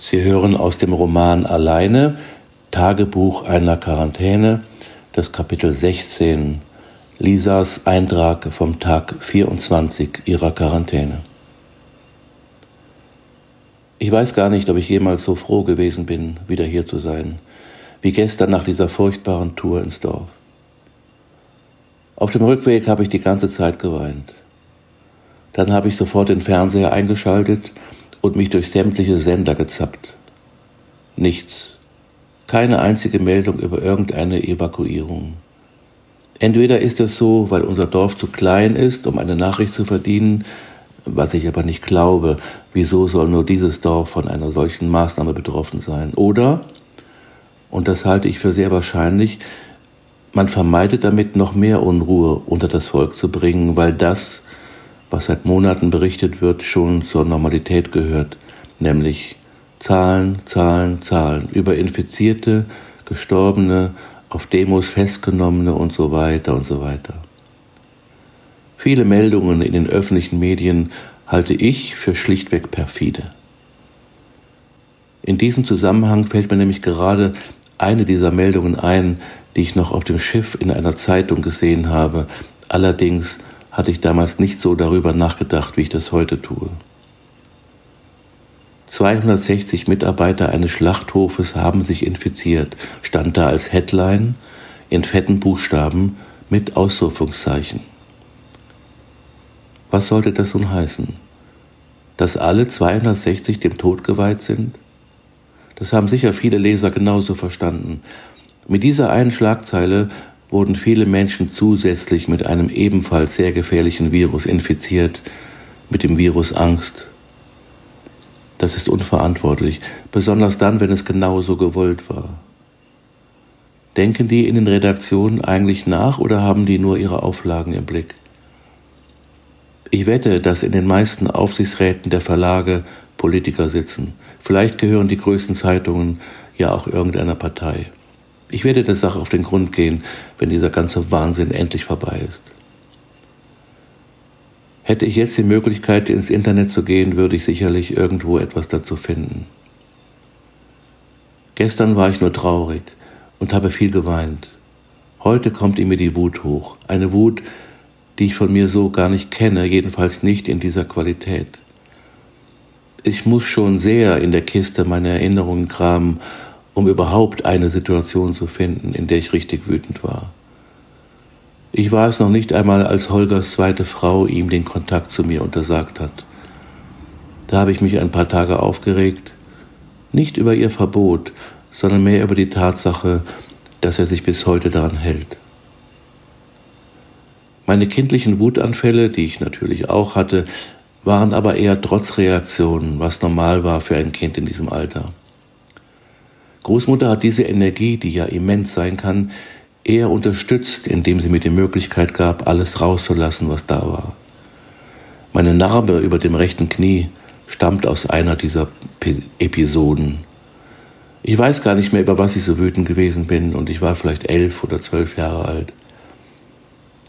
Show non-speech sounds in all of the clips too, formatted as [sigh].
Sie hören aus dem Roman Alleine, Tagebuch einer Quarantäne, das Kapitel 16, Lisas Eintrag vom Tag 24 ihrer Quarantäne. Ich weiß gar nicht, ob ich jemals so froh gewesen bin, wieder hier zu sein, wie gestern nach dieser furchtbaren Tour ins Dorf. Auf dem Rückweg habe ich die ganze Zeit geweint. Dann habe ich sofort den Fernseher eingeschaltet und mich durch sämtliche Sender gezappt. Nichts. Keine einzige Meldung über irgendeine Evakuierung. Entweder ist es so, weil unser Dorf zu klein ist, um eine Nachricht zu verdienen, was ich aber nicht glaube, wieso soll nur dieses Dorf von einer solchen Maßnahme betroffen sein? Oder, und das halte ich für sehr wahrscheinlich, man vermeidet damit noch mehr Unruhe unter das Volk zu bringen, weil das, was seit Monaten berichtet wird, schon zur Normalität gehört, nämlich Zahlen, Zahlen, Zahlen über Infizierte, Gestorbene, auf Demos festgenommene und so weiter und so weiter. Viele Meldungen in den öffentlichen Medien halte ich für schlichtweg perfide. In diesem Zusammenhang fällt mir nämlich gerade eine dieser Meldungen ein, die ich noch auf dem Schiff in einer Zeitung gesehen habe. Allerdings hatte ich damals nicht so darüber nachgedacht, wie ich das heute tue. 260 Mitarbeiter eines Schlachthofes haben sich infiziert, stand da als Headline in fetten Buchstaben mit Ausrufungszeichen. Was sollte das nun heißen? Dass alle 260 dem Tod geweiht sind? Das haben sicher viele Leser genauso verstanden. Mit dieser einen Schlagzeile wurden viele Menschen zusätzlich mit einem ebenfalls sehr gefährlichen Virus infiziert, mit dem Virus Angst das ist unverantwortlich, besonders dann, wenn es genauso gewollt war. Denken die in den Redaktionen eigentlich nach oder haben die nur ihre Auflagen im Blick? Ich wette, dass in den meisten Aufsichtsräten der Verlage Politiker sitzen. Vielleicht gehören die größten Zeitungen ja auch irgendeiner Partei. Ich werde der Sache auf den Grund gehen, wenn dieser ganze Wahnsinn endlich vorbei ist. Hätte ich jetzt die Möglichkeit, ins Internet zu gehen, würde ich sicherlich irgendwo etwas dazu finden. Gestern war ich nur traurig und habe viel geweint. Heute kommt in mir die Wut hoch, eine Wut, die ich von mir so gar nicht kenne, jedenfalls nicht in dieser Qualität. Ich muss schon sehr in der Kiste meine Erinnerungen kramen, um überhaupt eine Situation zu finden, in der ich richtig wütend war. Ich war es noch nicht einmal, als Holgers zweite Frau ihm den Kontakt zu mir untersagt hat. Da habe ich mich ein paar Tage aufgeregt, nicht über ihr Verbot, sondern mehr über die Tatsache, dass er sich bis heute daran hält. Meine kindlichen Wutanfälle, die ich natürlich auch hatte, waren aber eher Trotzreaktionen, was normal war für ein Kind in diesem Alter. Großmutter hat diese Energie, die ja immens sein kann, eher unterstützt, indem sie mir die Möglichkeit gab, alles rauszulassen, was da war. Meine Narbe über dem rechten Knie stammt aus einer dieser Episoden. Ich weiß gar nicht mehr, über was ich so wütend gewesen bin, und ich war vielleicht elf oder zwölf Jahre alt.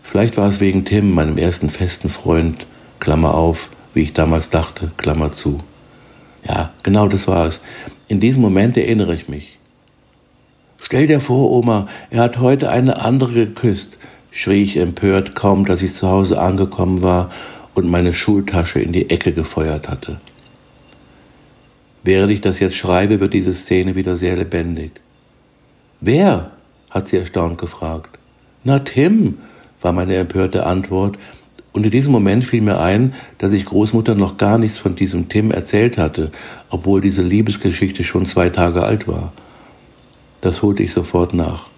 Vielleicht war es wegen Tim, meinem ersten festen Freund, Klammer auf, wie ich damals dachte, Klammer zu. Ja, genau das war es. In diesem Moment erinnere ich mich. Stell dir vor, Oma, er hat heute eine andere geküsst, schrie ich empört, kaum dass ich zu Hause angekommen war und meine Schultasche in die Ecke gefeuert hatte. Während ich das jetzt schreibe, wird diese Szene wieder sehr lebendig. Wer? hat sie erstaunt gefragt. Na, Tim, war meine empörte Antwort, und in diesem Moment fiel mir ein, dass ich Großmutter noch gar nichts von diesem Tim erzählt hatte, obwohl diese Liebesgeschichte schon zwei Tage alt war. Das holte ich sofort nach.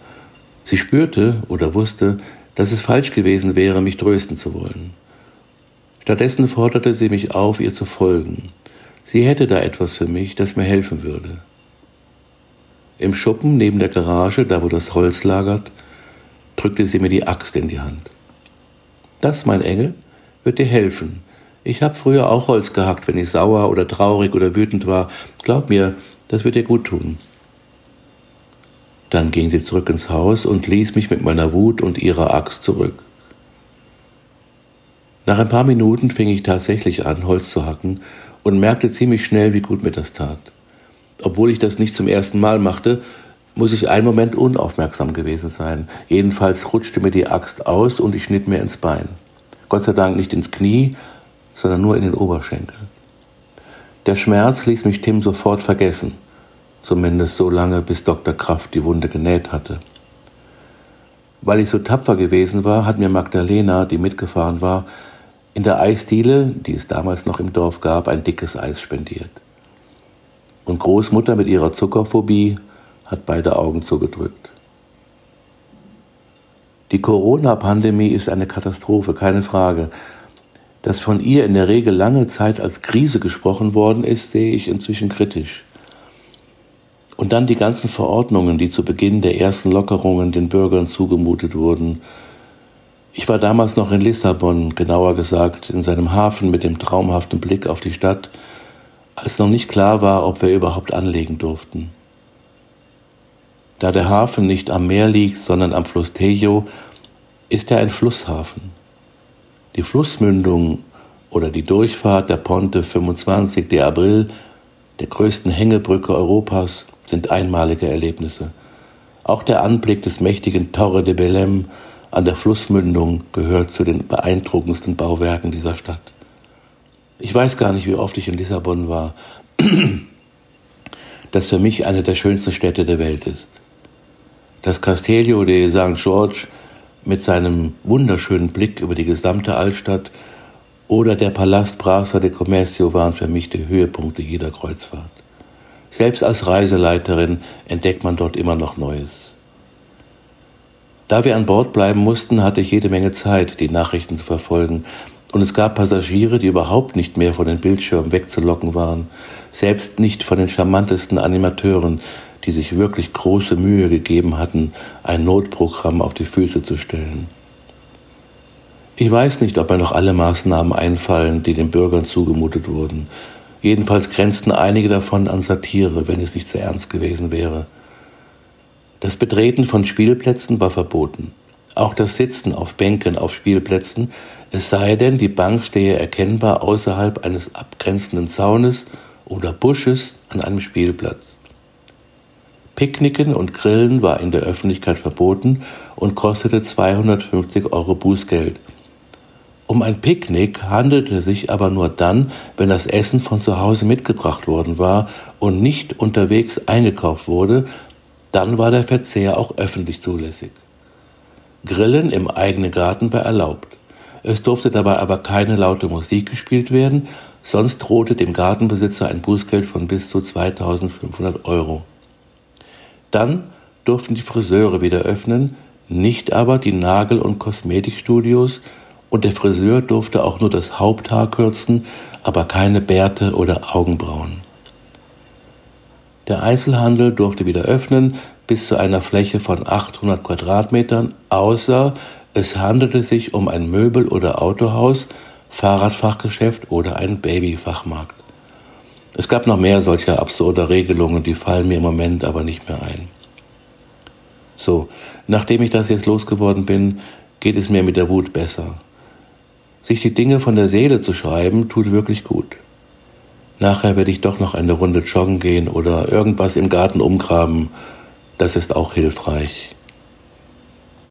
Sie spürte oder wusste, dass es falsch gewesen wäre, mich trösten zu wollen. Stattdessen forderte sie mich auf, ihr zu folgen. Sie hätte da etwas für mich, das mir helfen würde. Im Schuppen neben der Garage, da wo das Holz lagert, drückte sie mir die Axt in die Hand. Das, mein Engel, wird dir helfen. Ich habe früher auch Holz gehackt, wenn ich sauer oder traurig oder wütend war. Glaub mir, das wird dir gut tun. Dann ging sie zurück ins Haus und ließ mich mit meiner Wut und ihrer Axt zurück. Nach ein paar Minuten fing ich tatsächlich an, Holz zu hacken und merkte ziemlich schnell, wie gut mir das tat. Obwohl ich das nicht zum ersten Mal machte, muss ich einen Moment unaufmerksam gewesen sein. Jedenfalls rutschte mir die Axt aus und ich schnitt mir ins Bein. Gott sei Dank nicht ins Knie, sondern nur in den Oberschenkel. Der Schmerz ließ mich Tim sofort vergessen, zumindest so lange, bis Dr. Kraft die Wunde genäht hatte. Weil ich so tapfer gewesen war, hat mir Magdalena, die mitgefahren war, in der Eisdiele, die es damals noch im Dorf gab, ein dickes Eis spendiert. Und Großmutter mit ihrer Zuckerphobie hat beide Augen zugedrückt. Die Corona-Pandemie ist eine Katastrophe, keine Frage. Dass von ihr in der Regel lange Zeit als Krise gesprochen worden ist, sehe ich inzwischen kritisch. Und dann die ganzen Verordnungen, die zu Beginn der ersten Lockerungen den Bürgern zugemutet wurden. Ich war damals noch in Lissabon, genauer gesagt in seinem Hafen mit dem traumhaften Blick auf die Stadt, als noch nicht klar war, ob wir überhaupt anlegen durften. Da der Hafen nicht am Meer liegt, sondern am Fluss Tejo, ist er ein Flusshafen. Die Flussmündung oder die Durchfahrt der Ponte 25 de Abril, der größten Hängebrücke Europas, sind einmalige Erlebnisse. Auch der Anblick des mächtigen Torre de Belém an der Flussmündung gehört zu den beeindruckendsten Bauwerken dieser Stadt. Ich weiß gar nicht, wie oft ich in Lissabon war, [clears throat] das für mich eine der schönsten Städte der Welt ist. Das Castello de St. George mit seinem wunderschönen Blick über die gesamte Altstadt oder der Palast Praça de Comercio waren für mich die Höhepunkte jeder Kreuzfahrt. Selbst als Reiseleiterin entdeckt man dort immer noch Neues. Da wir an Bord bleiben mussten, hatte ich jede Menge Zeit, die Nachrichten zu verfolgen, und es gab Passagiere, die überhaupt nicht mehr von den Bildschirmen wegzulocken waren, selbst nicht von den charmantesten Animateuren, die sich wirklich große Mühe gegeben hatten, ein Notprogramm auf die Füße zu stellen. Ich weiß nicht, ob mir noch alle Maßnahmen einfallen, die den Bürgern zugemutet wurden. Jedenfalls grenzten einige davon an Satire, wenn es nicht zu ernst gewesen wäre. Das Betreten von Spielplätzen war verboten. Auch das Sitzen auf Bänken auf Spielplätzen, es sei denn, die Bank stehe erkennbar außerhalb eines abgrenzenden Zaunes oder Busches an einem Spielplatz. Picknicken und Grillen war in der Öffentlichkeit verboten und kostete 250 Euro Bußgeld. Um ein Picknick handelte es sich aber nur dann, wenn das Essen von zu Hause mitgebracht worden war und nicht unterwegs eingekauft wurde, dann war der Verzehr auch öffentlich zulässig. Grillen im eigenen Garten war erlaubt. Es durfte dabei aber keine laute Musik gespielt werden, sonst drohte dem Gartenbesitzer ein Bußgeld von bis zu 2500 Euro. Dann durften die Friseure wieder öffnen, nicht aber die Nagel- und Kosmetikstudios und der Friseur durfte auch nur das Haupthaar kürzen, aber keine Bärte oder Augenbrauen. Der Einzelhandel durfte wieder öffnen bis zu einer Fläche von 800 Quadratmetern, außer es handelte sich um ein Möbel- oder Autohaus, Fahrradfachgeschäft oder ein Babyfachmarkt. Es gab noch mehr solcher absurder Regelungen, die fallen mir im Moment aber nicht mehr ein. So, nachdem ich das jetzt losgeworden bin, geht es mir mit der Wut besser. Sich die Dinge von der Seele zu schreiben, tut wirklich gut. Nachher werde ich doch noch eine Runde joggen gehen oder irgendwas im Garten umgraben. Das ist auch hilfreich.